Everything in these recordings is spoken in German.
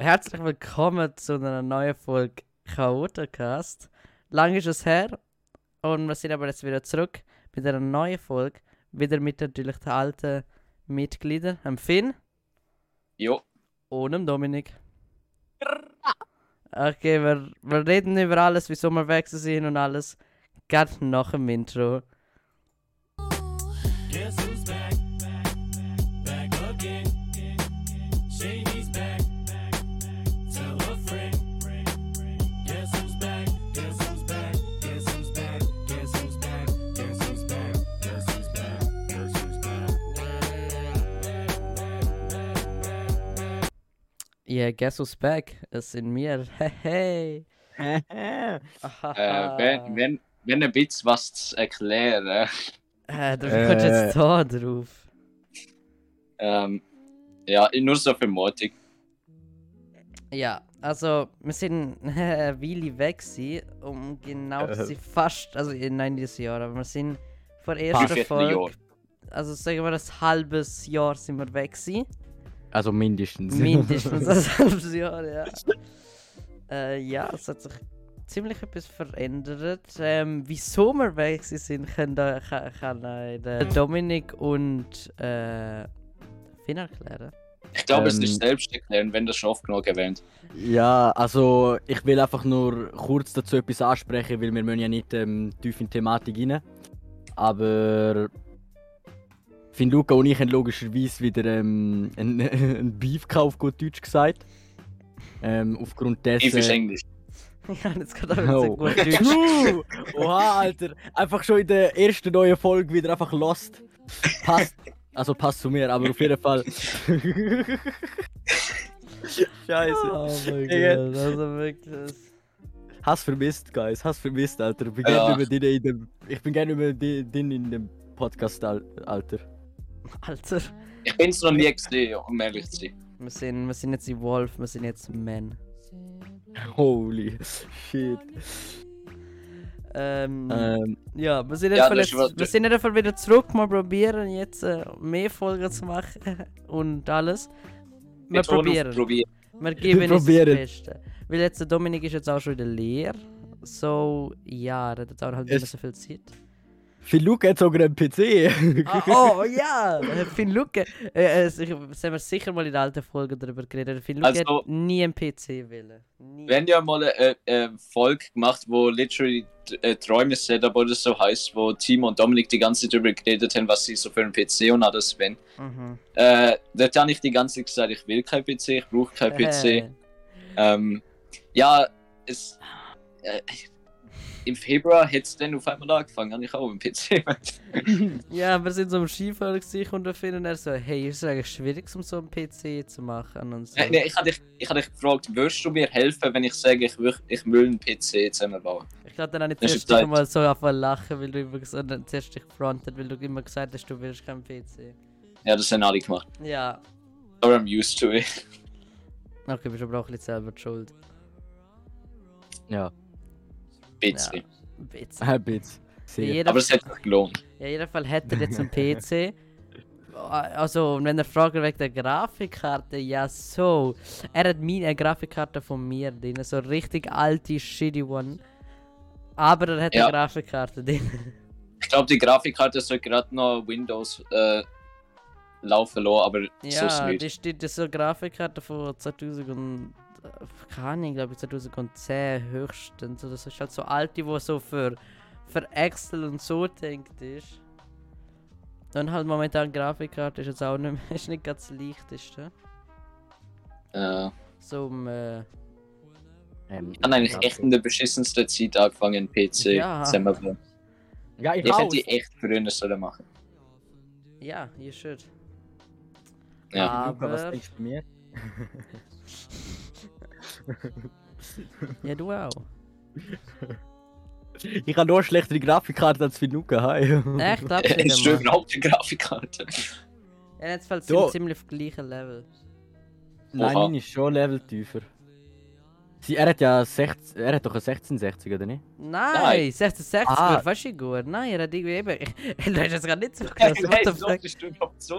Herzlich willkommen zu einer neuen Folge Chaotacast. Lang ist es her und wir sind aber jetzt wieder zurück mit einer neuen Folge. Wieder mit natürlich den alten Mitgliedern, dem Finn Jo. und dem Dominik. Okay, wir, wir reden über alles, wieso wir weg sind und alles. Gerade nach dem Intro. Guess who's? Back Yeah, guess who's back? Es sind wir. Hey, hey. Äh, wenn, wenn, wenn ein bisschen was zu erklären. Äh, du kommst jetzt da drauf. Ähm, ja, nur so für Motik. Ja, also wir sind Weile weg gewesen, um genau zu sein, fast, also in nein dieses Jahr, aber wir sind vor Dreiviertel Folge, also sagen wir ein halbes Jahr sind wir weg gewesen. Also mindestens. Mindestens ein halbes Jahr, ja. Äh, ja, es hat sich ziemlich etwas verändert. Ähm, wieso wir weg sind, können da, kann, äh, Dominik und äh, Finn erklären. Ich glaube, es Ähm, ist selbst erklären, wenn das schon oft genug erwähnt. Ja, also ich will einfach nur kurz dazu etwas ansprechen, weil wir müssen ja nicht ähm, tief in die Thematik rein. Aber Finn Luca und ich haben logischerweise wieder ähm, einen, einen Beef gekauft, gut Deutsch gesagt. Ähm, aufgrund dessen... Tief ist Englisch. Ich habe jetzt gerade auch Oh. gut Deutsch. True! Oha, Alter. Einfach schon in der ersten neuen Folge wieder einfach lost. Passt. Also passt zu mir, aber auf jeden Fall. Scheiße. Oh mein. Gott, also wirklich. Hast vermisst, Guys. Hast vermisst, Alter. Ich bin Ja. gerne über dich in dem. Ich bin gerne über dich in dem Podcast, Al- Alter. Alter, Ich bin es noch nie gesehen, um ehrlich zu sein. wir sind, wir sind jetzt die Wolf, wir sind jetzt Men. Holy shit. Ähm, Ähm, ja, wir sind, ja, das jetzt, wir sind einfach wieder zurück, mal probieren jetzt äh, mehr Folgen zu machen und alles. Wir auf probieren. probieren. Wir geben uns das probieren. Beste. Weil jetzt der Dominik ist jetzt auch schon wieder leer. So, ja, er hat jetzt auch halt nicht so viel Zeit. Phil Luke hat sogar einen PC. Ah, oh ja, Finn Lucke. Äh, äh, das haben wir sicher mal in der alten Folge darüber geredet. Finn Lucke Also- hat nie einen PC wollen. Nie. Wir haben ja mal eine, eine Folge gemacht, wo literally äh, Träume Setup oder so heißt, wo Timo und Dominik die ganze Zeit darüber geredet haben, was sie so für einen PC und alles wollen. Mhm. Äh, dort habe ich die ganze Zeit gesagt, ich will kein PC, ich brauche kein PC. Äh, Ähm, ja, es. Äh, Im Februar hätte es dann auf einmal angefangen, habe ich auch im PC. ja, wir sind so am Skifahren gewesen und und er so, hey, ist es eigentlich schwierig, um so einen PC zu machen und so. Nein, nein, ich habe dich, ich hab dich gefragt, würdest du mir helfen, wenn ich sage, ich will, ich will einen PC zusammenbauen? Ich glaube, dann habe ich zuerst Zeit. mal so angefangen zu lachen, weil du immer gesagt hast, zuerst dich gefrontet, weil du immer gesagt hast, du willst keinen PC. Ja, das haben alle gemacht. Ja. Aber I'm used to it. Okay, bist aber auch ein bisschen selber die schuld. ja, PC. Ein bisschen. ein bisschen. Sehr. Jeder- Aber es hat sich gelohnt. Ja, jedenfalls hätte er jetzt einen PC. Also, wenn er fragt wegen der Grafikkarte, ja so. Er hat meine Grafikkarte von mir drin, so richtig alte, shitty one. Aber er hat Ja. eine Grafikkarte drin. Ich glaube, die Grafikkarte soll gerade noch Windows äh, laufen lassen, aber so ist es ja, nicht. die steht das ist so eine Grafikkarte von 2000 und. äh, Keine Ahnung, glaube ich 2010 höchstens. Oder so. ist halt so alte, die so für, für Excel und so denkt ist. Und halt momentan Grafikkarte ist jetzt auch nicht, mehr, ist nicht ganz das leichteste. Äh, So um. Äh, Ähm, ich habe eigentlich echt in der beschissensten Zeit angefangen, PC Ja. zusammenzubauen. Ja, ich Ich auch. hätte die echt früher sollen machen. ja, you should. Ja. Luca, was Aber- denkst du bei mir? Ja, du auch. Ich habe nur eine schlechtere Grafikkarte als Luca. Hi. Echt abschneiden, du Mann. überhaupt eine Grafikkarte? Ja, jetzt fällt So. es ziemlich auf gleichen Level. Nein, Oha. meine ist schon Level tiefer. Sie, er hat ja 16, er hat doch eine 1660, oder nicht? Nein, Nein. 1660 Ah. wäre fast schon gut. Nein, er hat irgendwie eben. Du hast es gerade nicht so Hey, gehört. What the so bist du noch zu.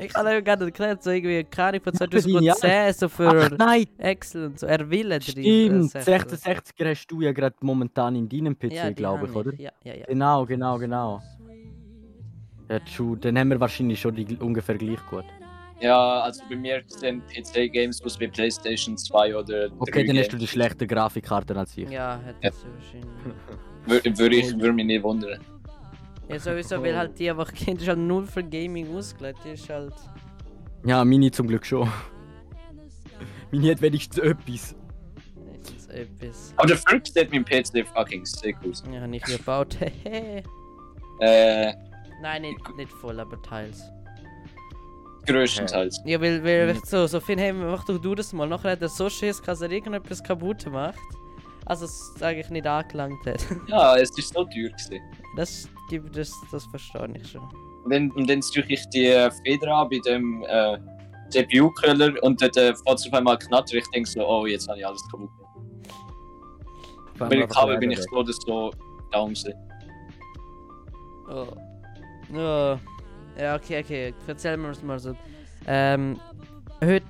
Ich habe ihm gerade erklärt, so irgendwie keine Ahnung von Lineal. 2010, so Ach für nein, Excel und so. Er will drin. stimmt. äh, 1660er hast du ja gerade momentan in deinem PC, Ja, glaube ich, oder? Ja, ja, ja. Genau, genau, genau. Ja, true. Dann haben wir wahrscheinlich schon die ungefähr gleich gut. Ja, also bei mir sind PC-Games aus wie PlayStation 2 oder 3 Okay, dann hast du die schlechte Grafikkarten als ich. Ja, hat Ja. das wahrscheinlich. Würde würd ich würd mich nicht wundern. Ja, sowieso, weil halt die einfach Kind ist halt null für Gaming ausgelegt. Die ist halt. Ja, meine zum Glück schon. meine hat wenigstens etwas. Jetzt etwas. Aber der Flug sieht mit dem PC fucking sick aus. Ja, nicht gebaut. Hehe. Äh, Nein, nicht, nicht voll, aber teils. Größtenteils. Ja, weil, weil Mhm. so, so viel haben, mach doch du das mal. Nachher hat er so Schiss, dass er irgendetwas kaputt macht. Also es eigentlich nicht angelangt hat. Ja, es ist so teuer gewesen. Das das, das verstehe ich schon. Und dann, und dann suche ich die Feder an bei dem äh, CPU-Köller und dann äh, fährt es auf einmal knattern. Ich denke so, oh, jetzt habe ich alles kaputt. Bei den Kabel bin ich so oder so down gewesen. Oh. Oh. Ja, okay, okay. Erzähl mir das mal so. Ähm, heute,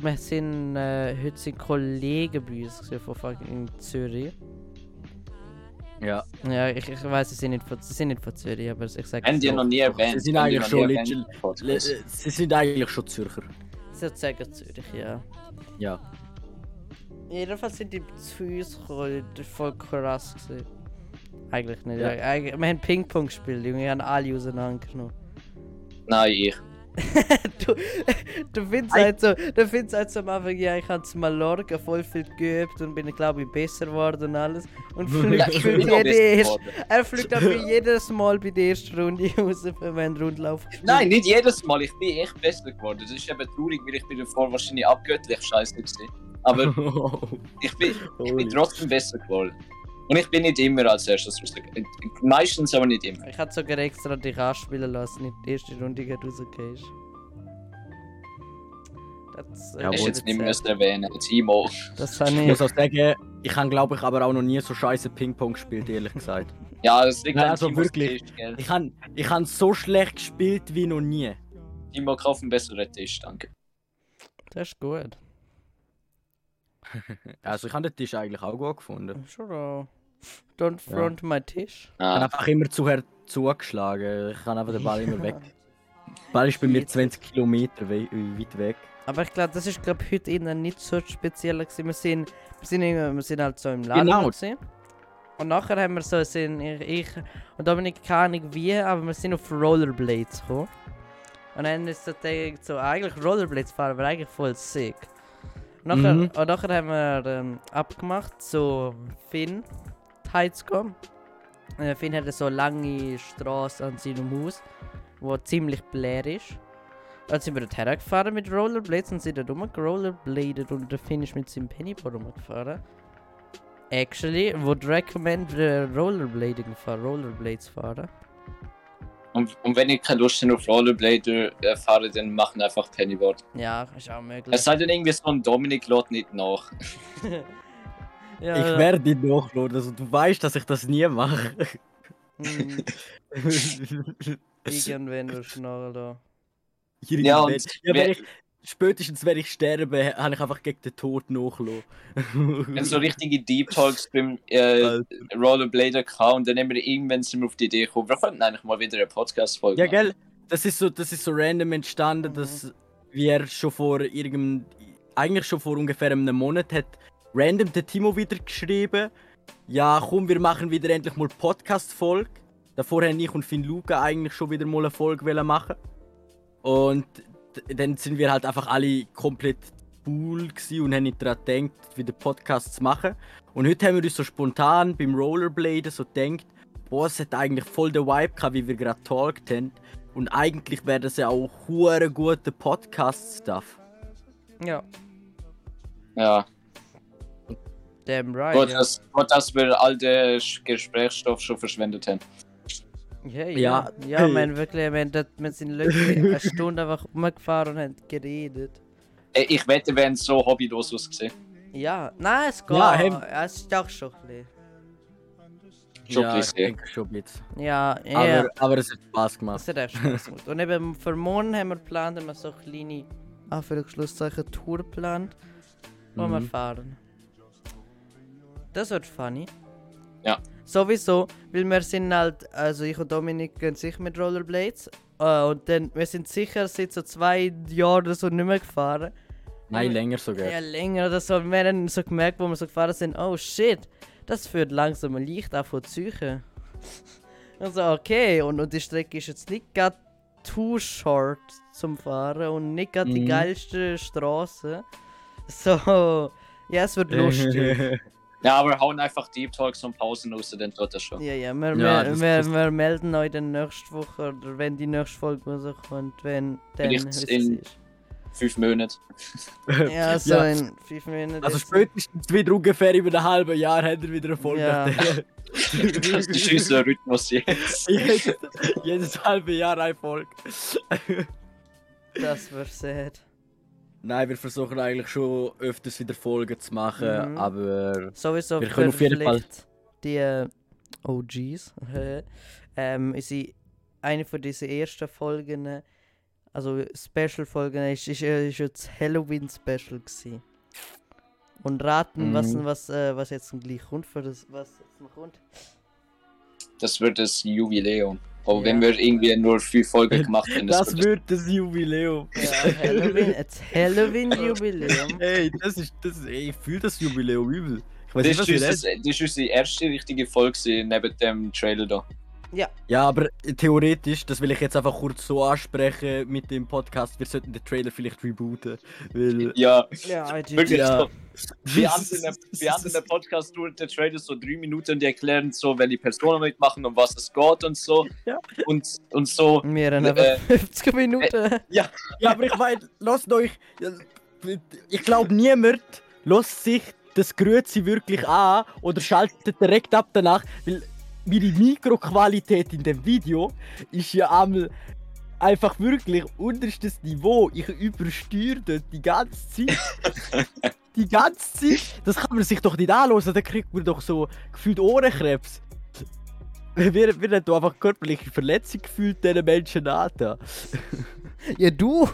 wir sind, äh, heute sind Kollegen bei uns von fucking Zürich. Ja, Ja, ich, ich weiß, sie sind nicht von, sie sind nicht von Zürich, aber ich sage Haben die noch nie erwähnt? Sie sind eigentlich schon erwähnt legit- im Le- Podcast? äh, Sie sind eigentlich schon Zürcher. sozusagen Zürich, ja. Ja. Jedenfalls sind die zu uns gekommen, voll krass gewesen. Eigentlich nicht. Ja. Eig wir haben Ping-Pong gespielt, Junge, wir haben alle auseinandergenommen. Nein, ich. du, du findest halt so, du findest halt so am Anfang, ja, ich habe zu Mallorca voll viel geübt und bin, glaube ich, besser geworden und alles. Und Ja, fliegt ich für jede geworden. er fliegt aber jedes Mal bei der ersten Runde raus, wenn einen Rundlauf gespielt Nein, nicht jedes Mal. Ich bin echt besser geworden. Das ist eben traurig, weil ich bin davor wahrscheinlich abgöttlich scheiße gewesen. Aber ich bin, ich bin trotzdem besser geworden. Und ich bin nicht immer als erstes rausgegangen. Meistens aber nicht immer. Ich hatte sogar extra dich anspielen lassen, nicht die erste Runde rausgehst. Das, äh, Ja, Ich wohl. jetzt nicht müssen erwähnen. Timo. das Ich ich. muss auch sagen, ich habe glaube ich aber auch noch nie so scheiße Ping-Pong gespielt, ehrlich gesagt. Ja, das liegt Nein, also wirklich. Tisch, gell? Ich habe ich han so schlecht gespielt wie noch nie. Timo, kauf einen besseren Tisch, danke. Das ist gut. Also ich habe den Tisch eigentlich auch gut gefunden. Schon auch. Don't Ja. front my Tisch. Ich habe Ah, einfach immer zu hart zugeschlagen. Ich kann einfach den Ball immer weg. Der Ball ist bei mir 20 Kilometer we weit weg. Aber ich glaube, das ist glaub, heute innen nicht so speziell. Gewesen. Wir, sind, wir, sind, irgendwie- wir sind halt so im Laden. Genau. gewesen. Und nachher haben wir so, sind ich, ich und Dominik, keine Ahnung wie, aber wir sind auf Rollerblades gekommen. Und dann wir so gedacht, so, eigentlich Rollerblades fahren wäre eigentlich voll sick. Und nachher, Mhm. und nachher haben wir ähm, abgemacht, so Finn heimzukommen. Äh, Finn hat so lange Straße an seinem Haus, wo ziemlich leer ist. Dann sind wir dort hergefahren mit Rollerblades und sind dort rumgerollerbladet und der Finn ist mit seinem Pennyboard rumgefahren. Actually, would recommend äh, Rollerblading fahren, Rollerblades fahren. und, und wenn ich keine Lust habe auf Rollerblade äh, fahre, dann machen einfach Pennyboard. Ja, ist auch möglich. Es sei denn irgendwie so ein Dominik lädt nicht nach. ja, Ich werde nicht nachladen, also du weißt, dass ich das nie mache. hm, irgendwann wirst du nachher da. Ja, und ja, wenn ich, spätestens wenn ich sterbe, habe ich einfach gegen den Tod nachgelassen. wenn so richtige Deep Talks beim äh, Rollerblader gehabt und dann haben wir irgendwann sind wir auf die Idee gekommen, wir könnten eigentlich mal wieder eine Podcast-Folge Ja, machen. gell? Das ist so, das ist so random entstanden, dass wir schon vor irgendeinem, eigentlich schon vor ungefähr einem Monat hat random der Timo wieder geschrieben, ja komm, wir machen wieder endlich mal Podcast-Folge. Davor haben ich und Finn Luca eigentlich schon wieder mal eine Folge machen. Und dann sind wir halt einfach alle komplett cool gewesen und haben nicht daran gedacht, wieder Podcasts zu machen. Und heute haben wir uns so spontan beim Rollerbladen so gedacht, boah, es hat eigentlich voll den Vibe gehabt, wie wir gerade talkt haben. Und eigentlich wäre das ja auch hure guter Podcast-Stuff. Ja, Ja, damn right. gut, ja. dass, gut, dass wir all den Sch- Gesprächsstoff schon verschwendet haben. Ja, ja, Ja. ja, man wirklich, wir, dort, wir sind wirklich eine Stunde einfach rumgefahren und haben geredet. Ey, Ich wette, wir haben so hobbylos ausgesehen. Ja, nein, es geht. Ja, hem- es ist doch schon ein bisschen. Schon ja, ein ich bisschen. denke schon ein bisschen. Ja, ja. Aber, aber es hat Spaß gemacht. Das hat echt Spaß gemacht. Und eben für morgen haben wir geplant, haben wir so eine kleine, Anführungszeichen, Tour geplant, wo wir Mhm. fahren. Das wird funny. Ja. Sowieso, weil wir sind halt, also ich und Dominik gehen sicher mit Rollerblades. Äh, und dann, wir sind sicher seit so zwei Jahren oder so nicht mehr gefahren. Nein, länger sogar. Ja, länger oder so. Wir haben so gemerkt, wo wir so gefahren sind, oh shit, das führt langsam leicht auch von Züchen. Also okay, und, und die Strecke ist jetzt nicht gerade too short zum Fahren und nicht gerade die Mhm. geilste Straße. So, ja, es wird lustig. Ja, aber hauen einfach Deep Talks und Pausen raus, dann tut das schon. ja, ja, wir, Ja, wir, das- wir, das- wir melden euch dann nächste Woche oder wenn die nächste Folge rauskommt, wenn dann Vielleicht in- ihr es Fünf Monate. ist. Ja, so Ja. in fünf Minuten. Also spätestens wieder ungefähr über ein halbes Jahr hat er wieder eine Folge. Ja. Das ist unser Rhythmus jetzt. jedes, jedes halbe Jahr eine Folge. Das wird sad. Nein, wir versuchen eigentlich schon öfters wieder Folgen zu machen, Mhm. aber Sowieso Wir können auf jeden Fall- die äh, OGs. ähm, unsere, eine von diesen ersten Folgen, also Special-Folgen, ist, ist, äh, ist jetzt Halloween-Special gewesen. Und raten, was, Mhm. was, äh, was jetzt gleich kommt für das, was jetzt noch kommt. Das wird das Jubiläum. Aber Ja. wenn wir irgendwie nur fünf Folgen gemacht haben, das wird wird das Jubiläum. Ja, Halloween, jetzt Halloween-Jubiläum. Ey, das ist, das ey, ich fühle das Jubiläum übel. Ich weiß das, nicht, was ist unser, das ist unsere erste richtige Folge neben dem Trailer da. Ja, aber theoretisch, das will ich jetzt einfach kurz so ansprechen mit dem Podcast, wir sollten den Trailer vielleicht rebooten, weil... Ja, Ja, wirklich Ja. so. Wie andere, wie andere Podcasts dauert der Trailer so drei Minuten und die erklären so, welche Personen mitmachen und was es geht und so. Ja. Und, und so. wir haben Äh, einfach 50 Minuten. Ja, aber ich meine, lasst euch. Ich glaube, niemand lässt sich das Grüezi wirklich an oder schaltet direkt ab danach, weil meine Mikroqualität in dem Video ist ja einmal einfach wirklich unterstes Niveau. Ich übersteuere dort die ganze Zeit. die ganze Zeit. Das kann man sich doch nicht anhören, dann kriegt man doch so gefühlt Ohrenkrebs. Wir, wir haben da einfach körperliche Verletzung gefühlt diesen Menschen an. da. Ja, du!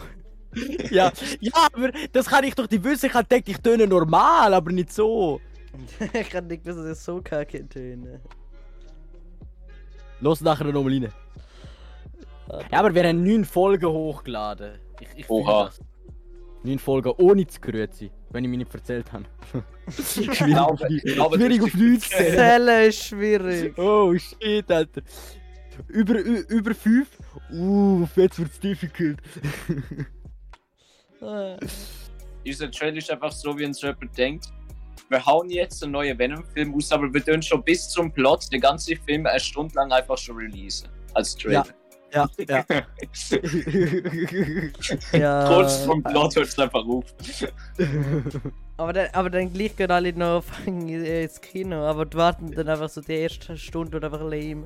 Ja, ja, aber das kann ich doch nicht wissen. Ich gedacht, ich töne normal, aber nicht so. ich kann nicht wissen, dass ich so kacke töne. Los nachher nochmal rein. Ja, aber wir haben neun Folgen hochgeladen. Ich, ich Oha. Neun Folgen ohne zu grüezi, wenn ich mir nicht erzählt habe. schwierig auf, glaube- die- ich glaube, schwierig auf nichts zu zählen. Ist schwierig. Oh shit, Alter. Über, über fünf? Uff, jetzt wird's difficult. Unser Trailer ist einfach so, wie uns jemand denkt. Wir hauen jetzt einen neuen Venom-Film aus, aber wir tun schon bis zum Plot den ganzen Film eine Stunde lang einfach schon releasen. Als Trailer. Ja, ja. ja. Kurz vom Plot hört es einfach auf. Aber dann, aber dann gleich gehen alle noch fangen ins Kino, aber die warten dann einfach so die erste Stunde oder einfach lame.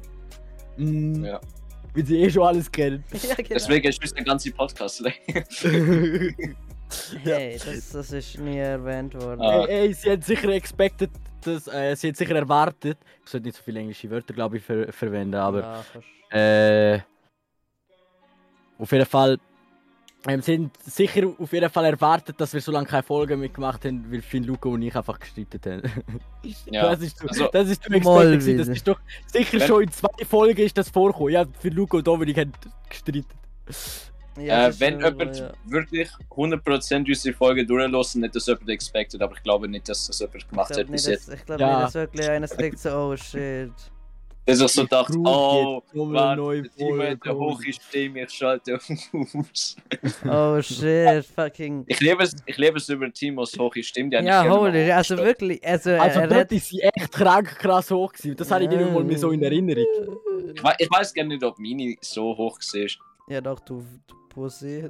Mm, Ja. Weil sie eh schon alles kennen. Ja, genau. Deswegen ist der ganze Podcast leer. Hey, das, das ist nie erwähnt worden. Ah. Ey, ey, sie hat sicher expected, dass, äh, sie hat sicher erwartet. Ich sollte nicht so viele englische Wörter, glaube ich, ver verwenden, aber Ja, äh, auf jeden Fall. Ähm, sie haben sicher auf jeden Fall erwartet, dass wir so lange keine Folge mehr gemacht haben, weil Finn, Luca und ich einfach gestritten haben. Ja. Das ist so, Also- das ist expected. Das ist doch sicher Wenn- schon in zwei Folgen ist das vorgekommen. Ja, Finn, Luca und Dominik haben gestritten. Ja, äh, wenn jemand so, ja. wirklich 100% unsere Folge durchlassen, nicht das jemand expected, aber ich glaube nicht, dass das jemand gemacht glaube hat bis jetzt. dass, ich glaub Ja. nicht, dass wirklich einer denkt so, oh shit. Dass ich so dachte, oh, warte, Timo hat eine hohe Stimme, ich schalte aus. Oh shit, fucking. Ich liebe es, ich liebe es über Timos hohe Stimme. die Ja, mal holy, also wirklich, also, Also er dort hat... ist sie echt krank krass hoch gewesen. Das habe ich nicht einmal mehr so in Erinnerung. Ich, wei- ich weiß gar nicht, ob meine so hoch war. Ja doch, du, du Pussy.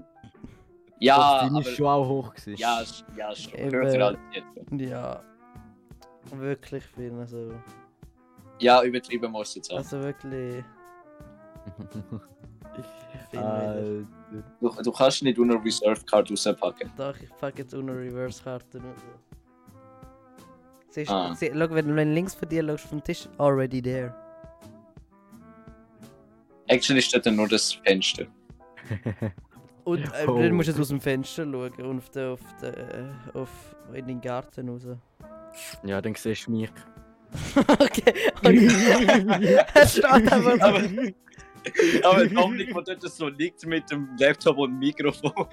Ja, Deine aber, ist schon auch hoch gewesen. ja, ja, ist Eben. Ja. Wirklich viel, also... Ja, übertrieben muss jetzt auch. Also wirklich... Mehr. Du, du kannst nicht unter Reserve Card rauspacken. Doch, ich pack jetzt ohne Reverse-Karten. und so. Siehst, Ah. sie, schau, wenn du wenn du links von dir schaust, vom Tisch, already there. Actually steht da nur das Fenster. Und äh, Oh. dann musst du jetzt aus dem Fenster schauen und auf den, auf den, äh, auf, in den Garten raus. Ja, dann siehst du mich. okay, okay. es steht einfach Aber, aber Dominik, der dort so liegt mit dem Laptop und dem Mikrofon.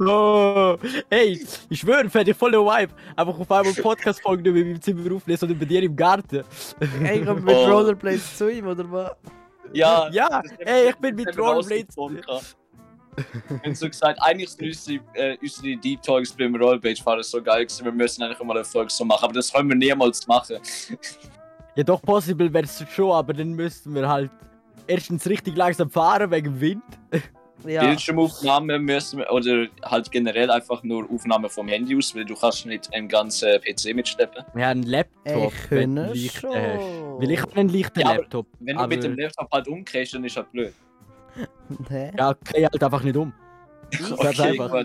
Oh, hey, ich schwöre, fände ich voll der Vibe. Einfach auf einmal Podcast-Folgen nicht mehr meinem Zimmer aufnehmen, sondern bei dir im Garten. Hey, ich komm mit Oh. Rollerblades zu ihm, oder was? Ja, Ja, ey, ich bin mit gehabt. Und so gesagt, eigentlich sind unsere, äh, unsere Deep Talks beim Rollerblade fahren so geil gewesen, wir müssen eigentlich mal eine Folge so machen, aber das können wir niemals machen. Ja, doch, possible wäre es schon, aber dann müssten wir halt erstens richtig langsam fahren wegen dem Wind. Ja. Bildschirmaufnahmen müssen wir, oder halt generell einfach nur Aufnahmen vom Handy aus, weil du kannst nicht einen ganzen PC mitschleppen. Ja, ein Laptop. Ich wenn du einen schon. hast. Weil ich habe einen leichten Ja, aber- Laptop. Wenn du Aber- mit dem Laptop halt umkehrst, dann ist halt blöd. Hä? Ja, okay, halt einfach nicht um. Ganz einfach.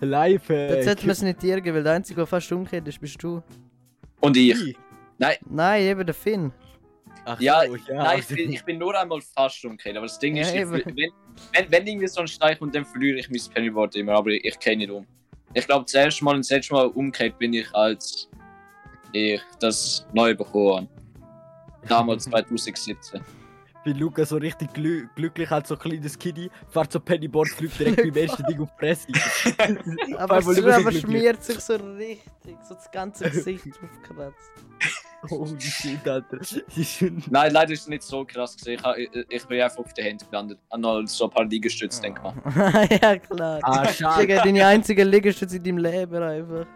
Live. Äh, Das sollte man es nicht dir weil der Einzige, der fast umgekehrt ist, bist du. Und ich. Nein, eben der Finn. Ach Ja, so, ja. Nein, ich bin, ich bin nur einmal fast umgekehrt, aber das Ding ist, Ja, ich, wenn, wenn, wenn irgendwie so ein Steich und dann verliere ich mein Pennyboard immer, aber ich, ich kenne nicht um. Ich glaube, das erste Mal und das letzte Mal umgekehrt bin ich, als ich das neu bekommen habe. Damals 2017. Wie Luca so richtig glü glücklich als so ein kleines Kiddie, fährt so Pennyboard, fliegt direkt beim ersten Ding auf die Presse. Aber, es aber sich schmiert sich so richtig, so das ganze Gesicht aufkratzt. oh shit, Alter. Nein, leider ist es nicht so krass gewesen. Ich, ich, ich bin einfach auf der Hand gelandet. An noch so ein paar Liegestütze, denke mal. ja, klar. Ah, schade. Digga, deine einzige Liegestütze in deinem Leben einfach.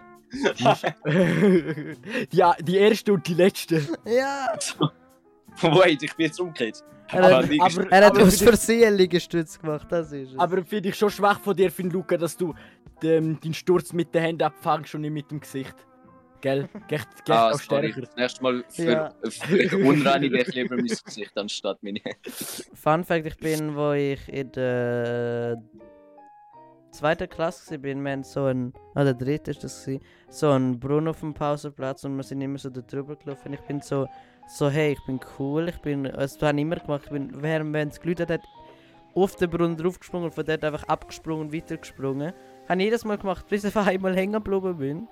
ja, die erste und die letzte. Ja. Wait, ich bin jetzt umgekehrt. Er Aber hat, Liegestütze- er hat aber aus Versehen Liegestütze gemacht, das ist es. Aber finde ich schon schwach von dir, find Luca, dass du den, den Sturz mit den Händen abfängst und nicht mit dem Gesicht. Gell? Geht, geht Ah, auch sorry. stärker. Das nächste Mal für, Ja. für unreinige ich lieber mein Gesicht anstatt meine Hände. Fun Fact, ich bin, wo ich in der zweiten Klasse war, bin, wir haben so ein, ah, der dritte ist das so ein Brunnen auf dem Pausenplatz und wir sind immer so da drüber gelaufen. Ich bin so, so, hey, ich bin cool, ich bin, also, das habe ich immer gemacht, ich bin, während wenn es gelüht hat, auf den Brunnen draufgesprungen und von dort einfach abgesprungen und weitergesprungen. Habe ich jedes Mal gemacht, bis ich einfach einmal hängen geblieben bin.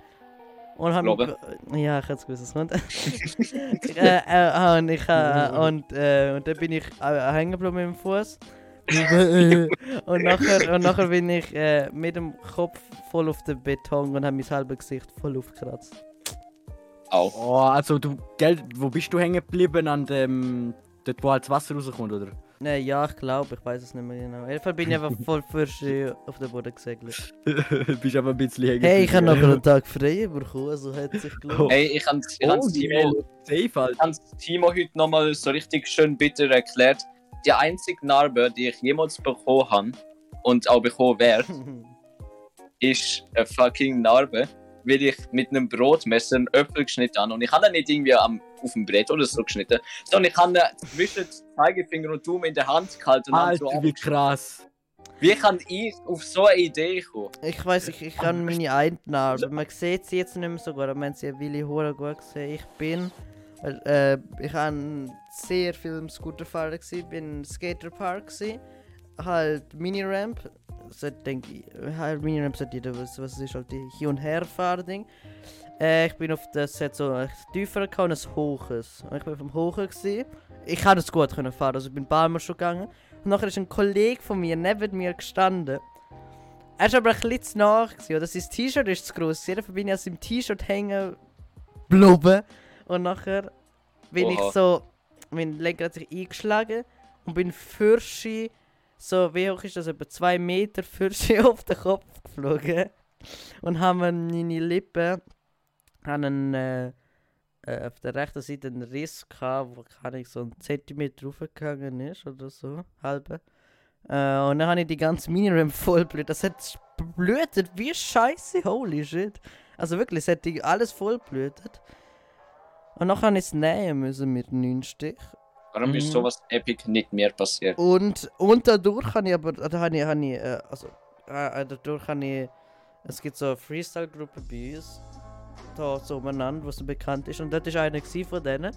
Und habe? Ja, ich hätte es gewusst, es kommt. äh, äh, und, ich, äh, und, äh, und dann bin ich äh, hängen geblieben mit dem Fuß. und, nachher, und nachher bin ich äh, mit dem Kopf voll auf den Beton und habe mein halbes Gesicht voll aufgekratzt. Auch. Oh, also du, gell, wo bist du hängen geblieben an dem, dort wo halt das Wasser rauskommt, oder? Nein, ja, ich glaube, ich weiß es nicht mehr genau. Auf jeden Fall bin ich einfach voll frisch auf den Boden gesegelt. bist aber ein bisschen hängen Hey, ich habe nachher einen Tag frei bekommen, also hat sich gelohnt. Hey, ich habe ich Oh, Timo, Safe, ich hab's Timo heute nochmal so richtig schön bitter erklärt. Die einzige Narbe, die ich jemals bekommen habe und auch bekommen werde, ist eine fucking Narbe, weil ich mit einem Brotmesser einen Äpfel geschnitten habe. Und ich habe ihn nicht irgendwie am, auf dem Brett oder so geschnitten, sondern ich habe ihn zwischen Zeigefinger und Daumen in der Hand gehalten. und habe so Alter, wie krass. Wie kann ich auf so eine Idee kommen? Ich weiß, ich, ich habe meine Eintnarbe. Man sieht sie jetzt nicht mehr so gut, aber man hat sie Willi Hure gut gesehen. Ich bin, äh, ich habe sehr viel im Scooterfahren gewesen, bin im Skaterpark gewesen, halt Mini-Ramp. So denke ich, halt jeder wissen, was es ist, halt die Hin- und Herfahren-Ding. Äh, ich bin auf das, hat so ein tiefer und ein hoches. Und ich bin vom Hochen gewesen. Ich konnte es gut können fahren, also ich bin ein paar Mal schon gegangen. Und nachher ist ein Kollege von mir neben mir gestanden. Er war aber ein bisschen zu nah, oder sein T-Shirt ist zu groß. Dafür bin ich an seinem T-Shirt hängen geblieben. Und nachher bin Oha. ich so, mein Lenker hat sich eingeschlagen und bin Fürschi, so wie hoch ist das, etwa zwei Meter Fürschi auf den Kopf geflogen. Und haben meine Lippen, haben einen, äh, äh, auf der rechten Seite einen Riss gehabt, wo keine so ein Zentimeter raufgegangen ist oder so, halbe. Äh, und dann habe ich die ganze Miniram voll blöd. Das hat blödet wie scheiße, holy shit. Also wirklich, es hat alles voll blödet. Und dann habe ich es nähen müssen mit 9 Stich. Warum ist Mhm. sowas epic nicht mehr passiert? Und, und dadurch habe ich aber, da habe ich, habe ich äh, also, äh, äh, dadurch habe ich, es gibt so eine Freestyle-Gruppe bei uns. da so umeinander, was so bekannt ist. Und dort war einer von denen.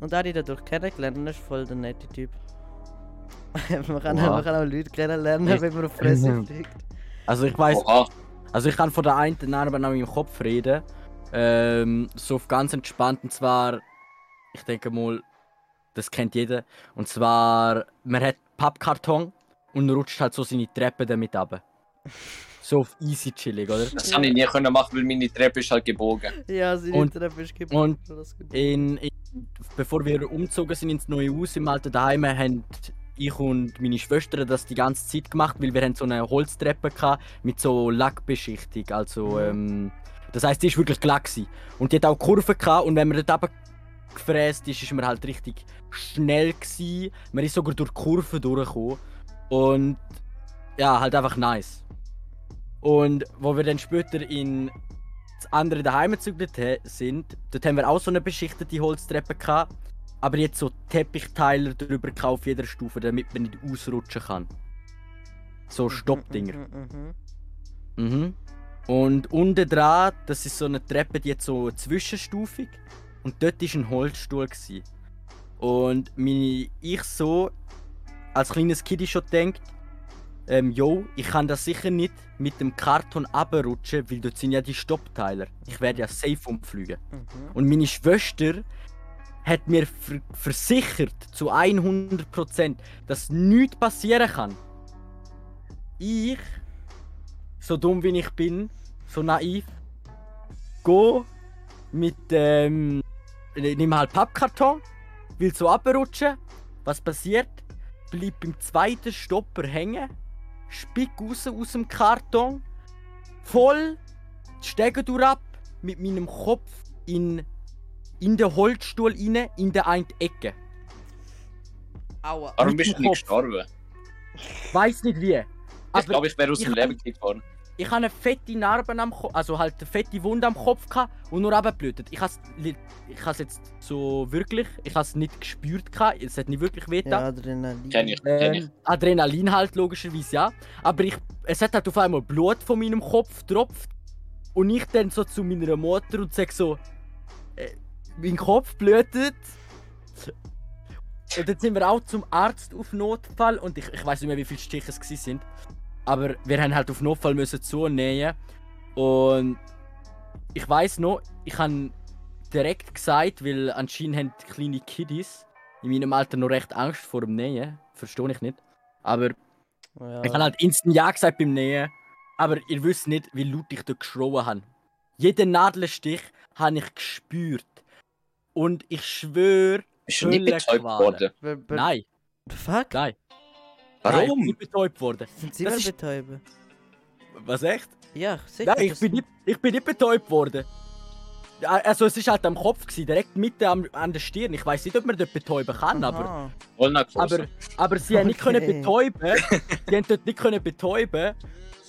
Und da habe ich dadurch kennengelernt und das ist voll der nette Typ. man, kann, Wow. man kann auch Leute kennenlernen, Echt? wenn man auf Fresse fliegt. Also ich weiß, Oha. also ich kann von der einen Narbe noch im Kopf reden. Ähm, so auf ganz entspannt und zwar, ich denke mal, das kennt jeder. Und zwar, man hat Pappkarton und rutscht halt so seine Treppe damit ab. So auf easy chillig, oder? Das habe ich nie können machen, weil meine Treppe ist halt gebogen. Ja, seine Und- Treppe ist geboren. und In, in, bevor wir umgezogen sind ins neue Haus im alten Daheim, haben ich und meine Schwester das die ganze Zeit gemacht, weil wir haben so eine Holztreppe gehabt mit so Lackbeschichtung. Also, ähm, das heißt, die ist wirklich glatt gewesen. Und die hat auch Kurven gehabt und wenn man dort gefräst ist, ist man halt richtig schnell gewesen. Man ist sogar durch Kurven durchgekommen. Und ja, halt einfach nice. Und wo wir dann später in das andere daheim gezügelt sind, dort haben wir auch so eine beschichtete Holztreppe gehabt. Aber jetzt so Teppichteile drüber auf jeder Stufe, damit man nicht ausrutschen kann. So Stoppdinger. Mhm, mhm, Mhm. Und unten dran, das ist so eine Treppe, die hat so zwischenstufig. Und dort war ein Holzstuhl. Gewesen. Und meine, ich so, als kleines Kind schon denkt, ähm, yo, ich kann das sicher nicht mit dem Karton abrutschen, weil dort sind ja die Stoppteiler. Ich werde ja safe umfliegen. mhm. Und meine Schwester hat mir ver versichert zu 100%, dass nichts passieren kann. Ich, so dumm wie ich bin, so naiv, go mit ähm, nimm halt Pappkarton, will so abrutschen. Was passiert? Bleib beim zweiten Stopper hängen, spick raus aus dem Karton, voll die Stege durch ab, mit meinem Kopf in in den Holzstuhl rein, in der einen Ecke. Aua. Warum Mit bist du nicht gestorben? Weiß nicht wie. Ich glaube, ich wäre aus dem Leben gekickt worden. Ich habe eine fette Narbe am Kopf, also halt eine fette Wunde am Kopf gehabt und nur abgeblutet. Ich habe ich has jetzt so wirklich, ich habe es nicht gespürt gehabt, es hat nicht wirklich weh Ja. Adrenalin. Kenn ich, kenn ich. Ähm, Adrenalin halt logischerweise ja, aber ich, es hat halt auf einmal Blut von meinem Kopf getropft und ich dann so zu meiner Mutter und sag so, äh, mein Kopf blutet. Und dann sind wir auch zum Arzt auf Notfall und ich, ich weiß nicht mehr wie viele Stiche es sind, aber wir haben halt auf Notfall müssen zunähen und ich weiß noch, ich habe direkt gesagt, weil anscheinend haben kleine Kiddies in meinem Alter noch recht Angst vor dem Nähen. Verstehe ich nicht. Aber Ja. ich habe halt instant Ja gesagt beim Nähen. Aber ihr wisst nicht, wie laut ich da geschrien habe. Jeden Nadelstich habe ich gespürt. Und ich schwöre, Bist du nicht betäubt worden? Nein, Fuck? nein. Nein, ich bin Warum? nicht betäubt worden. Sind sie Das ist- betäuben? Was echt? Ja, sicher. Nein, ich bin, nicht, ich bin nicht betäubt worden. Ja, Also es ist halt am Kopf gewesen, direkt mitten am, an der Stirn. Ich weiß nicht, ob man dort betäuben kann, aber, Aha. Vollnarkose. aber, aber sie haben nicht können Okay. betäuben. sie haben dort nicht können betäuben.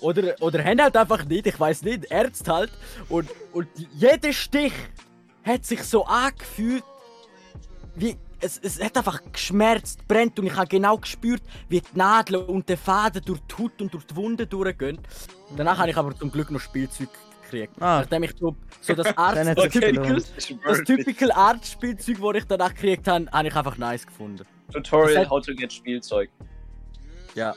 Oder, oder haben halt einfach nicht, ich weiß nicht, Ärzte halt. Und, und jeder Stich hat sich so angefühlt, wie es, es hat einfach geschmerzt, brennt und ich habe genau gespürt, wie die Nadeln und der Faden durch die Haut und durch die Wunde durchgehen. Danach habe ich aber zum Glück noch Spielzeug gekriegt. Ah. Nachdem ich so, so das Arzt, typical, typical Arztspielzeug, das ich danach gekriegt habe, habe ich einfach nice gefunden. Tutorial hat- how to get Spielzeug. Ja.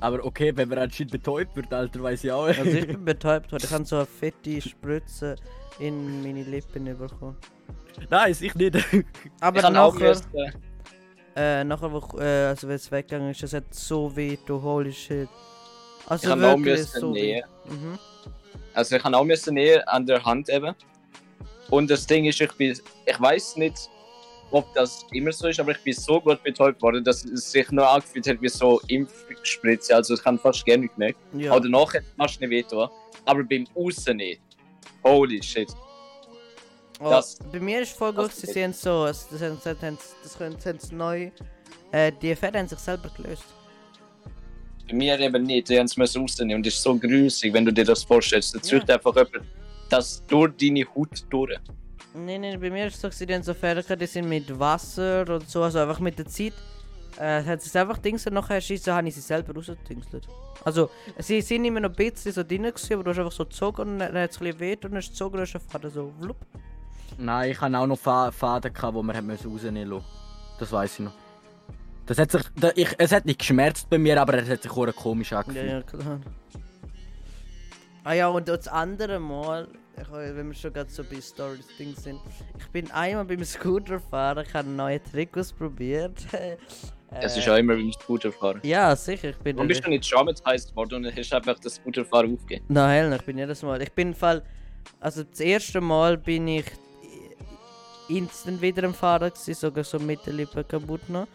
Aber okay, wenn man anscheinend betäubt wird, Alter, weiß ich auch. Also ich bin betäubt worden. Ich habe so eine fette Spritze in meine Lippen bekommen. nice, ich nicht. Aber ich nachher, äh, nachher, wo, äh, also wenn es weggegangen ist, es hat so weh, du holy shit. Also ich habe auch wirklich so nähen. Mhm. Also ich habe auch müssen nähen an der Hand eben. Und das Ding ist, ich bin, ich weiß nicht, ob das immer so ist, aber ich bin so gut betäubt worden, dass es sich nur angefühlt hat wie so Impfspritze. Also ich kann fast gerne nicht mehr. Ja. Auch danach hat es fast nicht weh Aber beim Rausnehmen, holy shit. Oh, das- bei mir ist voll gut, das sie sehen so, es- das das, das können sie haben sie neu, äh, die Fäden haben sich selber gelöst. Bei mir eben nicht, die haben es müssen rausnehmen und das ist so grusig, wenn du dir das vorstellst. Da Ja. zieht einfach jemand das durch deine Haut durch. Nein, nein, bei mir ist es so, haben so gehabt, die sind mit Wasser und so, also einfach mit der Zeit Äh, hat sie einfach Dings und nachher schießen, habe ich sie selber rausgedingselt. Also, sie sind immer noch ein bisschen so drin gewesen, aber du hast einfach so gezogen und dann hat es ein bisschen weh und dann hast du gezogen und dann hast du so wlupp. Nein, ich hatte auch noch Fa Faden, gehabt, wo man rausnehmen musste. Das weiß ich noch. Das hat sich, da, ich, es hat nicht geschmerzt bei mir, aber es hat sich auch komisch Ja, angefühlt. ja, klar. Ah ja, und das andere Mal, ich, wenn wir schon gerade so bei Stories Ding sind, ich bin einmal beim Scooterfahren, ich habe einen neuen Trick ausprobiert. Das Äh, ist auch immer beim Scooterfahren. Ja, sicher, ich bin. Und bist du nicht traumatisiert worden und hast einfach das Scooterfahren aufgegeben? Nein, ich bin jedes Mal. Ich bin im Fall. Also das erste Mal bin ich instant wieder am Fahren gewesen, sogar so mit der Lippe kaputt noch.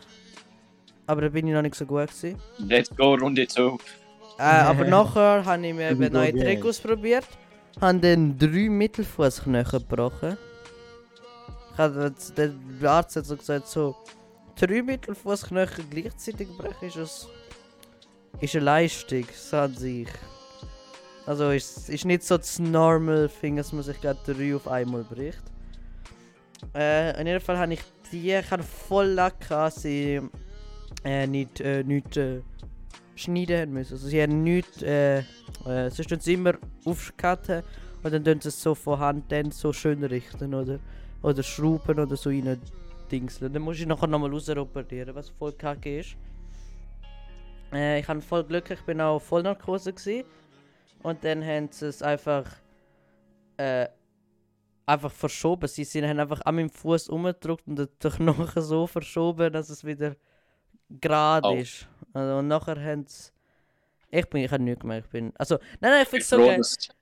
Aber da bin ich noch nicht so gut gewesen. Let's go, Runde 2. Äh, aber nachher habe ich mir eben neuen Trick ausprobiert. Habe dann drei Mittelfußknochen gebrochen. Ich habe der Arzt hat so gesagt, so drei Mittelfußknochen gleichzeitig brechen ist es ist eine Leistung, so an sich. Also ist ist nicht so das normal Ding, dass man sich gerade drei auf einmal bricht. Äh, in jedem Fall habe ich die, ich habe voll Lack sie äh, nicht, äh, nicht äh, schneiden haben müssen. Also sie haben nichts, äh, äh, sonst tun sie immer aufcutten und dann tun sie es so von Hand dann so schön richten oder, oder schrauben oder so rein dingseln. Dann muss ich nachher nochmal rausoperieren, was voll kacke ist. Äh, ich hatte voll Glück, ich bin auch voll Narkose gewesen. und dann haben sie es einfach äh, einfach verschoben. Sie sind haben einfach an meinem Fuß umgedrückt und den Knochen so verschoben, dass es wieder gerade Au. ist. Also, und nachher haben sie. Ich bin, ich habe nichts gemacht. Ich bin. Also, nein, nein, ich finde es so geil.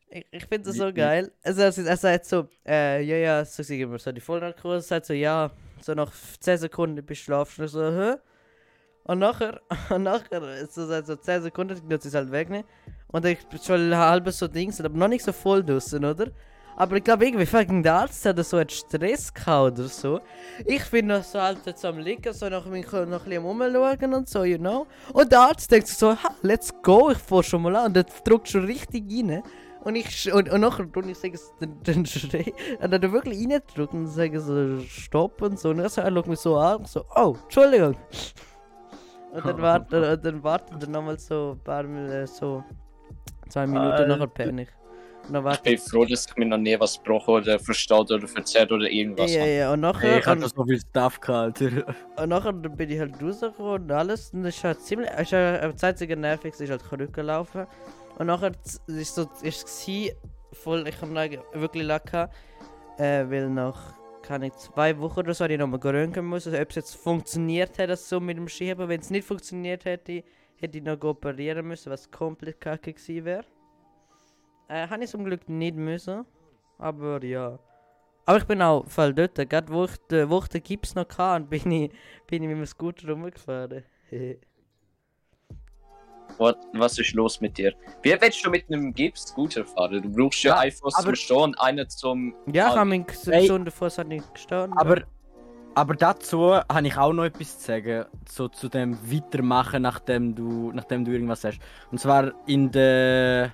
Ich, ich finde das Wie- so geil. Also, er, sagt so, äh, ja, ja, so sagen wir so, die Vollnarkose sagt so, ja, so nach 10 Sekunden bist du schlafen. Ich so, hä? Und nachher, und nachher, so sagt so 10 Sekunden, dann sie es halt wegnehmen. Und ich bin schon halb so Dings, aber noch nicht so voll draussen, oder? Aber ich glaube irgendwie, fucking der Arzt hat so einen Stress gehabt oder so. Ich bin noch so halt jetzt am liegen, so nach mich noch ein bisschen rumschauen und so, you know. Und der Arzt denkt so, ha, let's go, ich fahr schon mal an. Und der drückt schon richtig rein. Und ich und, und nachher tue ich sage es den, den Schrei. Und dann wirklich reindrücken und sage so stopp und so. Und er er schaut mich so an und so, oh, Entschuldigung. Und dann wartet und dann wartet er nochmal so ein paar äh, so zwei Minuten Alter. nachher penne ich. Und dann ich warte bin froh, dass ich mir noch nie was gebrochen oder verstaut oder verzerrt oder irgendwas Ja, habe. ja, und nachher, Hey, ich hatte so viel Stuff gehabt, Alter. und nachher bin ich halt rausgekommen und alles. Und das ist halt ziemlich. Es ist ja, das einzige nervig, ist halt zurückgelaufen. Und nachher ist so, ist es voll, ich habe wirklich Lack gehabt, äh, weil nach, keine zwei Wochen oder so, hatte ich nochmal röntgen müssen, also ob es jetzt funktioniert hätte, so mit dem Schieben. Wenn es nicht funktioniert hätte, hätte ich noch operieren müssen, was komplett kacke gewesen wäre. Äh, habe ich zum Glück nicht müssen, aber ja. Aber ich bin auch voll dort, gerade wo ich, den- wo ich den Gips noch hatte, bin ich, bin ich mit dem Scooter rumgefahren. What, was ist los mit dir? Wie willst du mit einem Gips Scooter fahren? Du brauchst ja, Ja, einfach zum Stehen einen zum. ja, ich Ah, habe meinen Ey. gesunden Fuß nicht gestanden. Aber, aber dazu habe ich auch noch etwas zu sagen, so zu dem Weitermachen, nachdem du, nachdem du irgendwas hast. Und zwar in der.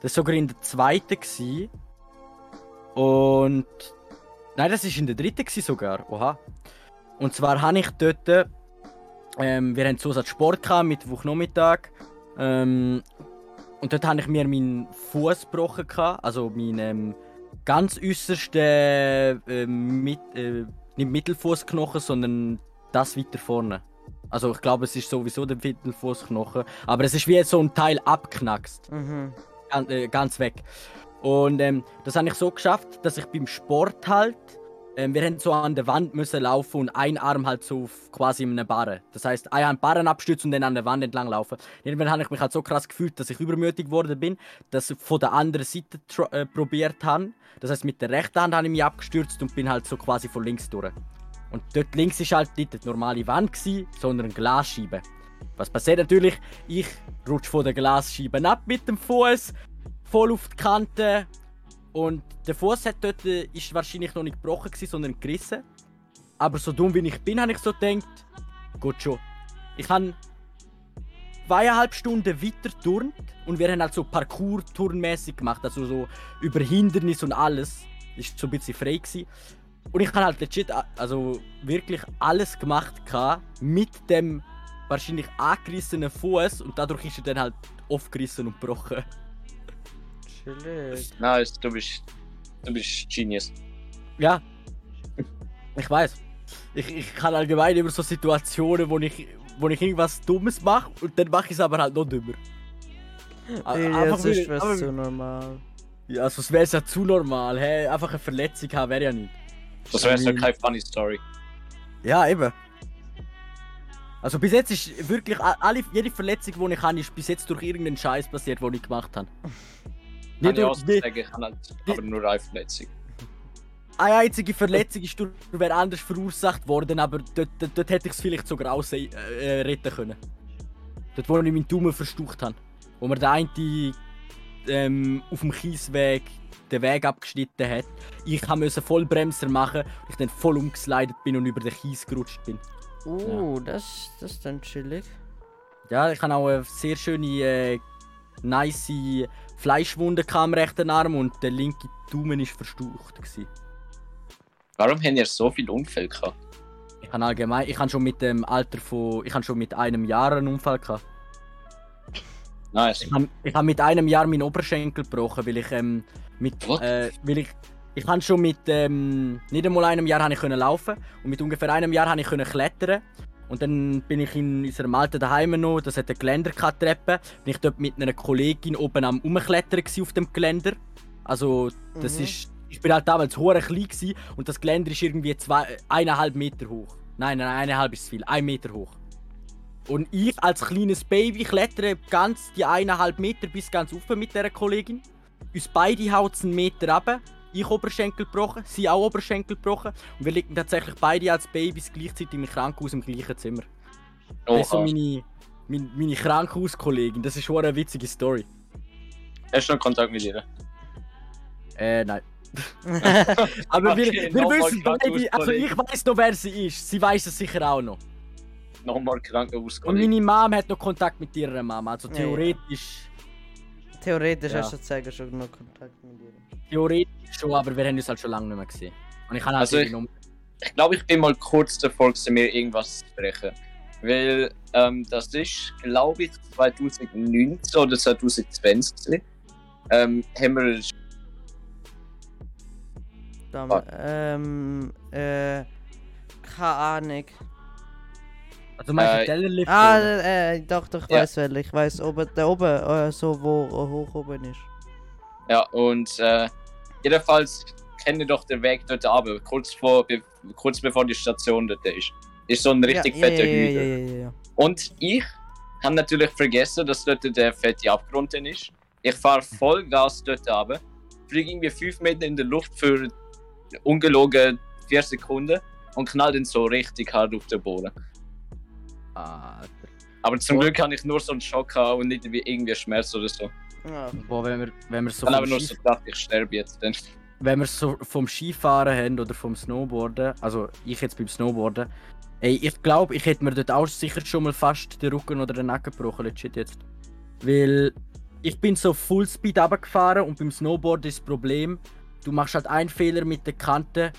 Das war sogar in der zweiten. Gewesen. Und. Nein, das war in der dritten gewesen sogar. Oha. Und zwar habe ich dort. Ähm, wir haben Zusatz Sport gehabt, Mittwochnachmittag. Ähm, und dort habe ich mir meinen Fuß gebrochen. Gehabt, also meinen ähm, ganz äußersten. Äh, mit, äh, nicht Mittelfußknochen, sondern das weiter vorne. Also ich glaube, es ist sowieso der Mittelfußknochen. Aber es ist wie so ein Teil abknackst Mhm. Ganz, äh, ganz weg. Und ähm, das habe ich so geschafft, dass ich beim Sport halt, ähm, wir haben so an der Wand müssen laufen und ein Arm halt so quasi in einem Barren. Das heißt, ein Arm Barren abstützen und dann an der Wand entlang laufen. Irgendwann habe ich mich halt so krass gefühlt, dass ich übermütig geworden bin, dass ich von der anderen Seite äh, probiert habe. Das heißt, mit der rechten Hand habe ich mich abgestürzt und bin halt so quasi von links durch. Und dort links ist halt nicht die normale Wand, gewesen, sondern eine Glasscheibe. Was passiert natürlich? Ich rutsche von der Glasscheibe ab mit dem Fuß, voll auf die Kante. Und der Fuß hat dort äh, ist wahrscheinlich noch nicht gebrochen, gewesen, sondern gerissen. Aber so dumm wie ich bin, habe ich so gedacht, gut schon. Ich habe zweieinhalb Stunden weiter turnt und wir haben halt so Parcours-Turnmäßig gemacht, also so über Hindernis und alles. Ist so ein bisschen frei gewesen. Und ich habe halt legit, a- also wirklich alles gemacht mit dem wahrscheinlich angerissenen Fuß und dadurch ist er dann halt aufgerissen und gebrochen. Chillig. Nice, du bist. Du bist Genius. Ja. Ich weiß. Ich, ich kann allgemein über so Situationen, wo ich, wo ich irgendwas Dummes mache und dann mache ich es aber halt noch dümmer. Ja, einfach das ist aber- so normal. Ja, sonst wäre es ja zu normal. Hey, einfach eine Verletzung haben wäre ja nicht. Das wäre so Mhm. keine funny Story. Ja, eben. Also bis jetzt ist wirklich alle, jede Verletzung, die ich habe, ist bis jetzt durch irgendeinen Scheiß passiert, den ich gemacht habe. Kann Nicht ich auch durch, nicht, sagen, ich habe halt aber nur eine Verletzung. eine einzige Verletzung ist durch wer anders verursacht worden, aber dort, dort, dort hätte ich es vielleicht sogar auch äh, äh, retten können. Dort, wo ich meinen Daumen verstucht habe. Wo mir der eine ähm, auf dem Kiesweg den Weg abgeschnitten hat. Ich musste Vollbremser machen und ich dann voll umgeslidet bin und über den Kies gerutscht bin. Uh, das, das ist dann chillig. Ja, ich habe auch eine sehr schöne, äh, nice Fleischwunde am rechten Arm und der linke Daumen ist verstaucht. Gewesen. Warum haben ihr so viele Unfälle gehabt? Ich habe allgemein, ich habe schon mit dem Alter von, ich habe schon mit einem Jahr einen Unfall gehabt. Nice. Ich habe ich hab mit einem Jahr meinen Oberschenkel gebrochen, weil ich ähm, mit, äh, weil ich, ich habe schon mit ähm, nicht einmal einem Jahr ich können laufen und mit ungefähr einem Jahr habe ich können klettern. Und dann bin ich in unserem alten Daheim noch, das hat eine Geländertreppe, bin ich dort mit einer Kollegin oben am Umklettern auf dem Geländer. Also das Mhm. ist, ich bin halt damals hure klein gsi und das Geländer ist irgendwie zwei, eineinhalb Meter hoch. Nein, nein, eineinhalb ist viel, ein Meter hoch. Und ich als kleines Baby klettere ganz die eineinhalb Meter bis ganz auf mit dieser Kollegin. Uns beide haut einen Meter runter. Ich Oberschenkel gebrochen, sie auch Oberschenkel gebrochen. Und wir liegen tatsächlich beide als Babys gleichzeitig im Krankenhaus im gleichen Zimmer. Das ist so Oha. meine, meine, meine Krankenhauskollegin. Das ist schon eine witzige Story. Hast du noch Kontakt mit ihr? Äh, nein. Aber wir, Okay, wir nochmal wissen beide, also Krankenhauskollegin. ich weiß noch, wer sie ist. Sie weiß es sicher auch noch. Nochmal Und Krankenhauskollege. meine Mom hat noch Kontakt mit ihrer Mama. Also Ja, ja. Theoretisch. Ja. hast du sozusagen schon noch Kontakt mit ihr. Theoretisch schon, aber wir haben uns halt schon lange nicht mehr gesehen. Und ich habe halt Also ich- Ich glaube, ich bin mal kurz davor, mir irgendwas zu sprechen. Weil ähm, das ist, glaube ich, 2019 oder 2020. gewesen. Ähm, haben wir Dann, Fuck. ähm, äh, keine Ahnung. Also meinst du Äh, Tellerlift? Ah, oder? äh, doch, doch, ich Ja. weiß welcher. Ich weiß, oben, der oben, äh, so wo äh, hoch oben ist. Ja, und äh, jedenfalls kenne ich doch den Weg dort runter, kurz, vor, be kurz bevor die Station dort ist. Ist so ein richtig ja, fetter ja, ja, Hügel. ja, ja, ja. Und ich habe natürlich vergessen, dass dort der fette Abgrund drin ist. Ich fahre Vollgas dort runter, fliege irgendwie 5 Meter in der Luft für ungelogen 4 Sekunden und knall dann so richtig hart auf den Boden. Ah, Aber zum. Glück habe ich nur so einen Schock gehabt und nicht wie irgendwie Schmerz oder so. Ja. boah, wenn wir, wenn wir so Ich habe vom aber nur so gedacht, ich sterbe jetzt dann. wenn wir so vom Skifahren haben oder vom Snowboarden, also ich jetzt beim Snowboarden, ey, ich glaube, ich hätte mir dort auch sicher schon mal fast den Rücken oder den Nacken gebrochen, legit jetzt. Weil ich bin so Fullspeed runtergefahren und beim Snowboarden ist das Problem, du machst halt einen Fehler mit der Kante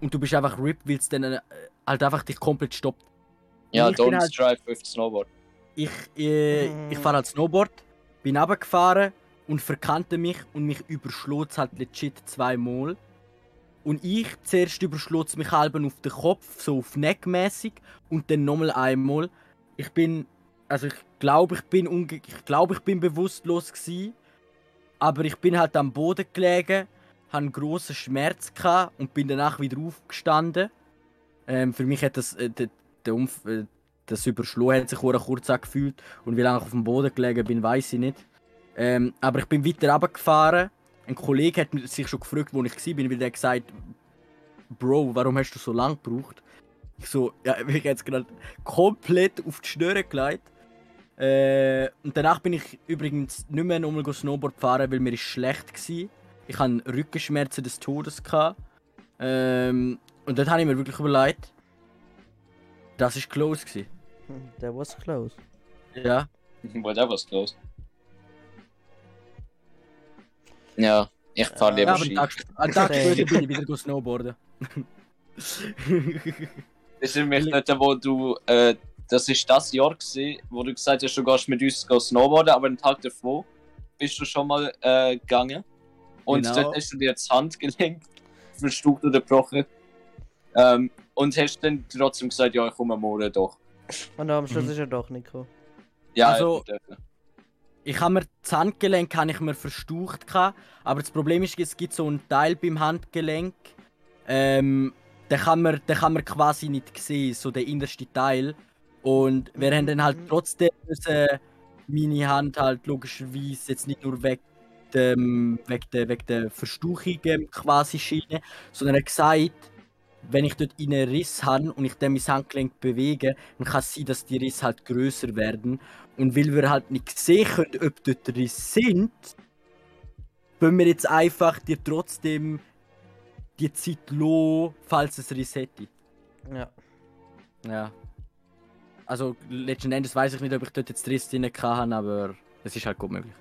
und du bist einfach RIP, weil es dann äh, halt einfach dich komplett stoppt. Ja, Ich don't halt- drive with Snowboard. Ich, äh, ich fahre halt Snowboard, bin runtergefahren und verkannte mich und mich überschlot halt legit zweimal. Und ich zuerst überschlot mich halb auf den Kopf, so auf neckmäßig und dann nochmal einmal. Ich bin, also ich glaube, ich bin unge ich glaube, ich bin bewusstlos gsi, aber ich bin halt am Boden gelegen, hatte einen grossen Schmerz gehabt und bin danach wieder aufgestanden. Ähm, für mich hat das, äh, der, Umf äh, das Überschlagen hat sich kurz angefühlt und wie lange ich auf dem Boden gelegen bin, weiß ich nicht. Ähm, aber ich bin weiter runtergefahren. Ein Kollege hat sich schon gefragt, wo ich war, weil der gesagt Bro, warum hast du so lange gebraucht? Ich so, ja, ich jetzt gerade komplett auf die Schnüre gelegt. Äh, und danach bin ich übrigens nicht mehr nochmal Snowboard fahren, weil mir ist schlecht war. Ich hatte Rückenschmerzen des Todes. Ähm, und dort habe ich mir wirklich überlegt, das war close. Gewesen. That was close. Ja. Boah, that was close. Ja, ich fahre lieber Ja, aber Ski. einen Tag, einen später bin ich wieder go snowboarden. Das ist nämlich dort, wo du, äh, das ist das Jahr gewesen, wo du gesagt hast, du gehst mit uns go snowboarden, aber den Tag davor bist du schon mal äh, gegangen. Und Genau. dort hast du dir das Handgelenk verstucht oder gebrochen. Ähm, und hast dann trotzdem gesagt, ja, ich komme morgen doch. Und am Schluss Mhm. ist er doch nicht gekommen. Ja, Also- ich habe mir das Handgelenk habe ich mir verstaucht aber das Problem ist, es gibt so einen Teil beim Handgelenk, ähm, den kann man, den kann man quasi nicht sehen, so der innerste Teil. Und wir haben dann halt trotzdem müssen meine Hand halt logischerweise jetzt nicht nur weg dem, wegen der, wegen der Verstauchung ähm, quasi schienen, sondern er hat gesagt, wenn ich dort einen Riss habe und ich dann mein Handgelenk bewege, dann kann es sein, dass die Risse halt größer werden. Und weil wir halt nicht sehen können, ob dort Risse sind, können wir jetzt einfach dir trotzdem die Zeit lassen, falls es Riss hätte. Ja. Ja. Also letzten Endes weiß ich nicht, ob ich dort jetzt Riss drin hatte, aber es ist halt gut möglich.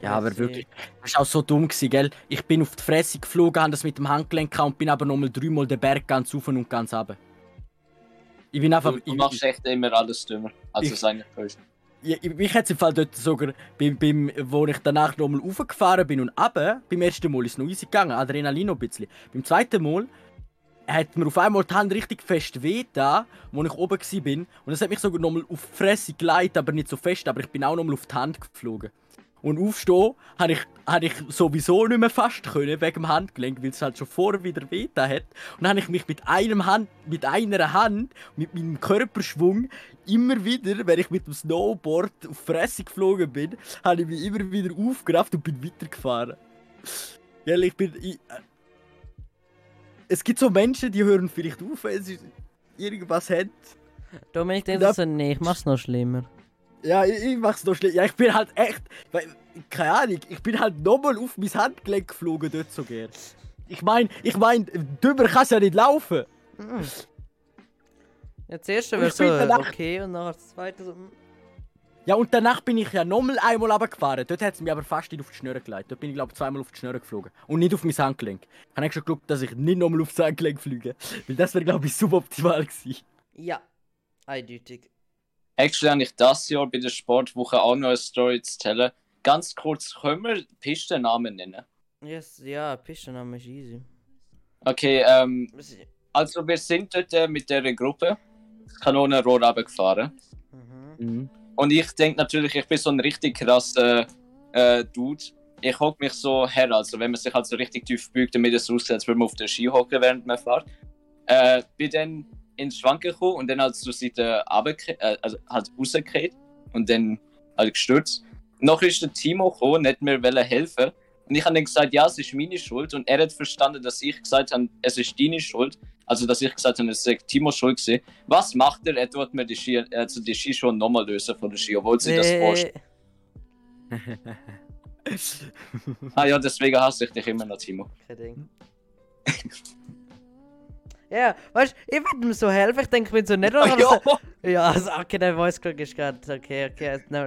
Ja, aber wirklich, das war auch so dumm, gewesen, gell? Ich bin auf die Fresse geflogen, habe das mit dem Handgelenk und bin aber nochmal dreimal den Berg ganz rauf und ganz runter. Ich bin einfach. Du, du ich, machst echt immer alles dümmer, als Ich- es eigentlich ist. Ich- mich hat es im Fall dort sogar, beim, beim, wo ich danach nochmal raufgefahren bin und runter, beim ersten Mal ist es noch easy gegangen, Adrenalin noch ein bisschen. Beim zweiten Mal hat mir auf einmal die Hand richtig fest weh da, wo ich oben bin und es hat mich sogar nochmal auf die Fresse geleitet, aber nicht so fest, aber ich bin auch nochmal auf die Hand geflogen. Und aufstehen habe ich, hab ich sowieso nicht mehr fast können, wegen dem Handgelenk, weil es halt schon vorher wieder weh da hat. Und dann habe ich mich mit, einem Hand, mit einer Hand, mit meinem Körperschwung, immer wieder, wenn ich mit dem Snowboard auf Fresse geflogen bin, habe ich mich immer wieder aufgerafft und bin weitergefahren. Ja, ich bin. Ich, äh, es gibt so Menschen, die hören vielleicht auf, wenn sie irgendwas haben. Dominik denkt Ja. so, nee, ich mach's noch schlimmer. Ja, ich, ich mach's noch schlecht. Ja, ich bin halt echt. weil- Keine Ahnung, ich bin halt nochmal auf mein Handgelenk geflogen, dort so gern. Ich mein, ich mein, dümmer kannst ja nicht laufen. Ja, das erste Und wäre so danach- okay und nachher das zweite so. mm. Ja, und danach bin ich ja nochmal einmal runtergefahren. Dort hat es mich aber fast nicht auf die Schnur gelegt. Dort bin ich, glaube ich, zweimal auf die Schnur geflogen. Und nicht auf mein Handgelenk. Ich habe schon geschaut, dass ich nicht nochmal auf das Handgelenk fliege. Weil das wäre, glaube ich, suboptimal gewesen. Ja, eindeutig. Actually habe ich das Jahr bei der Sportwoche auch noch eine Story zu erzählen. Ganz kurz, können wir Pistennamen nennen? Yes, ja, Pistenname ist easy. Okay, ähm, also wir sind dort äh, mit der Gruppe Kanonenrohr runtergefahren. Mhm. Und ich denke natürlich, ich bin so ein richtig krasser äh, Dude. Ich hocke mich so her, also wenn man sich halt so richtig tief beugt, damit es aussieht, als würde man auf der Ski hocken, während man fährt. Äh, bin dann ins Schwanken gekommen und dann halt zur Seite runterge- äh, also halt rausgekehrt und dann halt gestürzt. Nachher ist der Timo gekommen und hat mir helfen. Und ich habe dann gesagt, ja, es ist meine Schuld. Und er hat verstanden, dass ich gesagt habe, es ist deine Schuld. Also, dass ich gesagt habe, es ist Timos Schuld gewesen. Was macht er? Er tut mir die Ski, also die Ski schon nochmal lösen von der Ski, obwohl sie das vorstellt. Ah ja, deswegen hasse ich dich immer noch, Timo. Kein Ding. Ja, weißt du, ich würde ihm so helfen, ich denke, ich bin so nett. aber ja. so- Ja, also, okay, der Voice Crack ist gerade, okay, okay, no,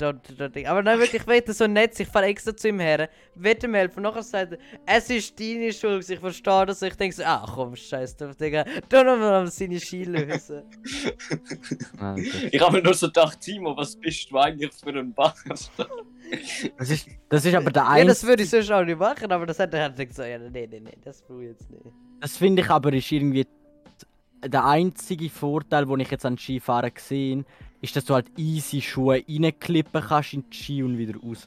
don't, don't, don't. Aber nein, wirklich, ich werde so nett, ich fahre extra zu ihm her, werde ihm helfen, nachher sagt er, es ist deine Schuld, ich verstehe das, ich denke so, ach komm, scheiß drauf, Digga, tu noch mal seine Ski lösen. Ich habe mir nur so gedacht, Timo, was bist du eigentlich für ein Bastard? Das ist, das ist aber der ja, das würde ich sonst auch nicht machen, aber das hat er halt gesagt, so, ja, nee, nee, nee, das brauche ich jetzt nicht. Das finde ich aber ist irgendwie der einzige Vorteil, den ich jetzt an Skifahren gesehen ist, dass du halt easy Schuhe reinklippen kannst in die Ski und wieder raus.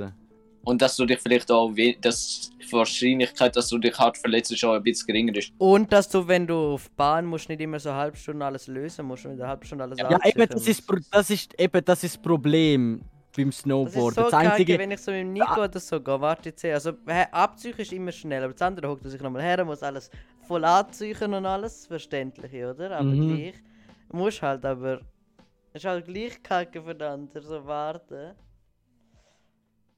Und dass du dich vielleicht auch, dass die Wahrscheinlichkeit, dass du dich hart verletzt, ist auch ein bisschen geringer ist. Und dass du, wenn du auf Bahn musst, nicht immer so eine halbe Stunde alles lösen musst und in einer halben Stunde alles Ja, absichern eben das, ist, das ist eben das ist das Problem beim Das ist Snowboard. so Das, kacke, einzige, wenn ich so mit dem Nico oder so gehe. Warte jetzt her. Also, abziehen ist immer schnell, aber das andere hockt sich nochmal her, muss alles voll anziehen und alles. Verständlich, oder? Aber Mhm. gleich. Muss halt, aber. Ist halt gleich kacke für den anderen, so warten.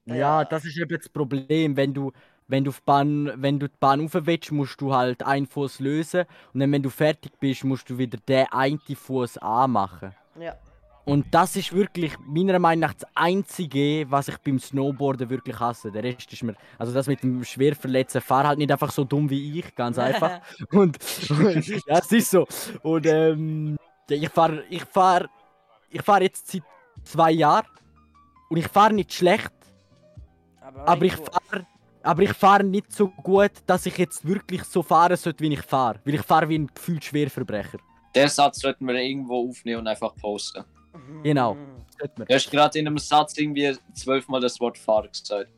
ja, das ist eben das Problem, wenn du wenn du, die Bahn, wenn du die Bahn rauf willst, musst du halt einen Fuß lösen und dann, wenn du fertig bist, musst du wieder den einen Fuß anmachen. Ja. Und das ist wirklich meiner Meinung nach das Einzige, was ich beim Snowboarden wirklich hasse. Der Rest ist mir. Also das mit dem Schwerverletzen, fahr halt nicht einfach so dumm wie ich, ganz einfach. Und, und ja, es ist so. Und ähm, ja, ich fahre ich fahr, ich fahr jetzt seit zwei Jahren und ich fahre nicht schlecht, aber ich fahre aber ich fahre nicht so gut, dass ich jetzt wirklich so fahren sollte, wie ich fahre. Weil ich fahre wie ein gefühlt Schwerverbrecher. Den Satz sollten wir irgendwo aufnehmen und einfach posten. Genau. Sollte man. Du hast gerade in einem Satz irgendwie zwölfmal das Wort Fahr gesagt.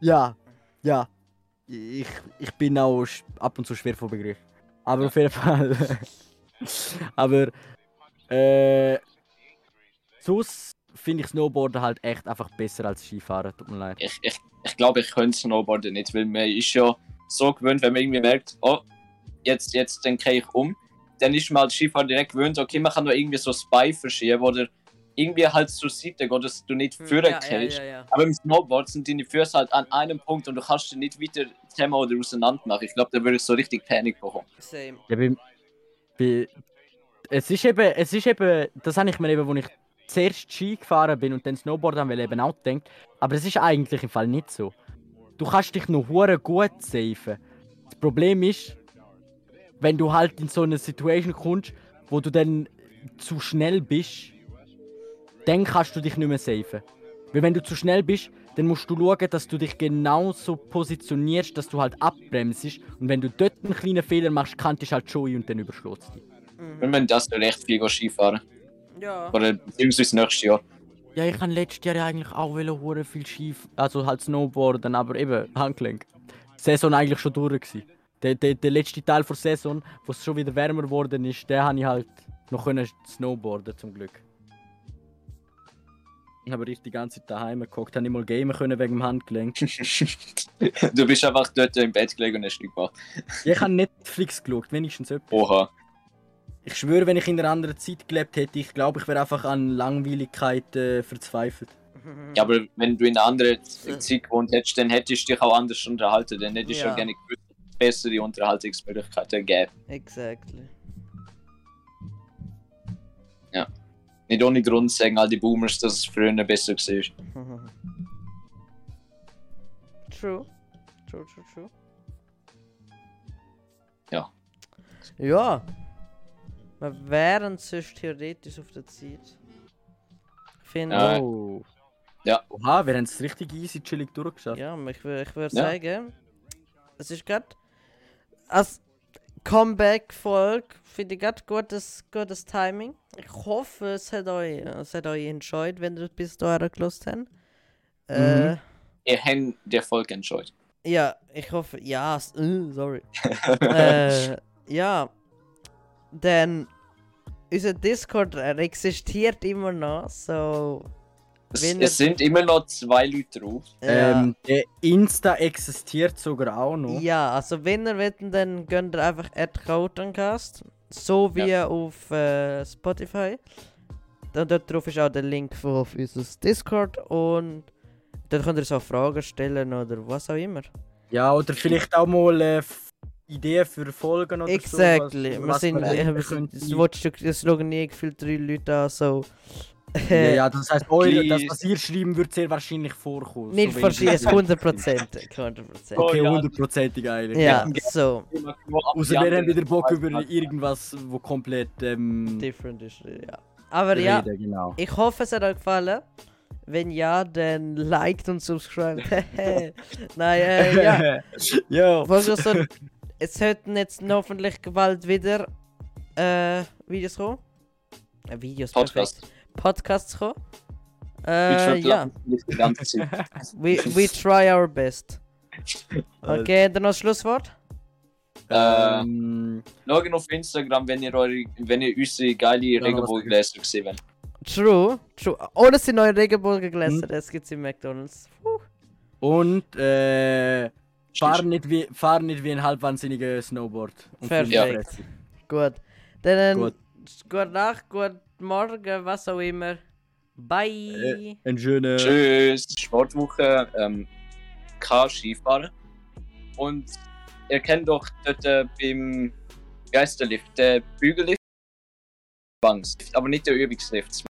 Ja, ja. Ich, ich bin auch ab und zu schwer vor Begriff. Aber auf jeden Fall. Aber äh, sonst finde ich Snowboarden halt echt einfach besser als Skifahren. Tut mir leid. Ich, ich, ich glaube, ich könnte Snowboarden nicht, weil man ist ja so gewöhnt, wenn man irgendwie merkt, oh, jetzt, jetzt denke ich um, dann ist man als Skifahrer direkt gewöhnt, okay, man kann nur irgendwie so Spy verschieben oder irgendwie halt zur Seite gehen, dass du nicht führen Hm, ja, ja, kannst. ja, ja. Aber im Snowboard sind deine Füße halt an einem Punkt und du kannst die nicht weiter zusammen oder auseinander machen. Ich glaube, da würde ich so richtig Panik bekommen. Same. Ja, bei, bei, es ist eben, es ist eben, das habe ich mir eben, als ich zuerst Ski gefahren bin und dann Snowboard haben will, eben auch gedacht. Aber es ist eigentlich im Fall nicht so. Du kannst dich noch hure gut safen. Das Problem ist, wenn du halt in so eine Situation kommst, wo du dann zu schnell bist, dann kannst du dich nicht mehr safen. Weil wenn du zu schnell bist, dann musst du schauen, dass du dich genauso positionierst, dass du halt abbremst. Und wenn du dort einen kleinen Fehler machst, kannst du halt schon ein und dann überschlägst du dich. Wir müssen das recht viel gehen Skifahren. Ja. Oder beziehungsweise nächstes Jahr. Ja, ich habe letztes Jahr ja eigentlich auch hure viel Ski, also halt Snowboarden, aber eben Handgelenk. Die Saison eigentlich schon durch gewesen. Der, der, der letzte Teil der Saison, wo es schon wieder wärmer geworden ist, der habe ich halt noch können snowboarden zum Glück. Ich die ganze Zeit daheim geguckt, habe nicht mal gamen können wegen dem Handgelenk. du bist einfach dort im Bett gelegen und hast nichts gemacht. Ich habe Netflix geschaut, wenigstens etwas. Oha. Ich schwöre, wenn ich in einer anderen Zeit gelebt hätte, ich glaube, ich wäre einfach an Langweiligkeit äh, verzweifelt. Ja, aber wenn du in einer anderen Zeit gewohnt hättest, dann hättest du dich auch anders unterhalten. Dann hättest du Ja. ja gerne gewusst, bessere Unterhaltungsmöglichkeiten gäbe. Exactly. Nicht ohne Grund sagen all die Boomers, dass es früher besser war. True. True, true, true. Ja. Ja. Wir wären sonst theoretisch auf der Zeit. Ich finde, Ja. Oh. Ja. Oha, wir haben es richtig easy chillig durchgeschafft. ja, ich, ich würde Ja. sagen, es ist gerade als Comeback-Folge finde ich gerade gutes, gutes Timing. Ich hoffe, es hat euch, es hat euch enjoyed, wenn ihr bis dahin gelost habt. Äh, Ihr habt die Folge enjoyed. Ja, ich hoffe, ja, äh, sorry. äh, ja, denn unser Discord er existiert immer noch, so. Es, Wenn es sind immer noch zwei Leute drauf. Ja, Ähm, der Insta existiert sogar auch noch. ja, also wenn ihr wollt, dann könnt ihr einfach Cast, so wie auf äh, Spotify. Dann dort drauf ist auch der Link für auf unser Discord und dort könnt ihr uns auch Fragen stellen oder was auch immer. Ja, oder vielleicht auch mal äh, Ideen für Folgen oder Exactly. so. wir sind, man äh, ändern wir sind, könnte. es watcht- es schauen nie gefühlt drei Leute an, so. Ja, ja, das heißt, eure, das, was ihr schreiben, wird sehr wahrscheinlich vorkommen. Nicht so wenig- 100%. 100%. Okay, Oh hundertprozentig eigentlich. Ja, so. Außer wir haben wieder Bock über irgendwas, wo komplett ähm, Different ist, ja. Aber ja, reden, genau. ich hoffe, es hat euch gefallen. Wenn ja, dann liked und subscribed. Nein, äh, ja. ja. Was ich so, es sollten jetzt hoffentlich bald wieder äh, Videos kommen. Äh, Videos, Podcast. perfekt. Podcasts kommen. Ich Äh, ja, we, we try our best. Okay, dann noch das Schlusswort. Ähm, Schaut auf Instagram, wenn ihr, eure, wenn ihr unsere geile Regenbogengläser gesehen habt. True, true. Oh, das sind neue Regenbogengläser, das gibt's in McDonalds. Puh. und äh, fahr nicht, wie, fahr nicht wie ein halbwahnsinniger Snowboard. Perfekt. Fresse. Gut. Dann Gut. gute Nacht, guten Morgen, was auch immer. Bye. Äh, Ein schöner. Tschüss, Sportwoche, ähm, kein Skifahren. Und ihr kennt doch dort äh, beim Geisterlift, der Bügellift, Bangs, aber nicht der Übungslift.